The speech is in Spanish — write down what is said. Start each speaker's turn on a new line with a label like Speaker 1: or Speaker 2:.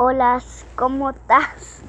Speaker 1: Hola, ¿cómo estás?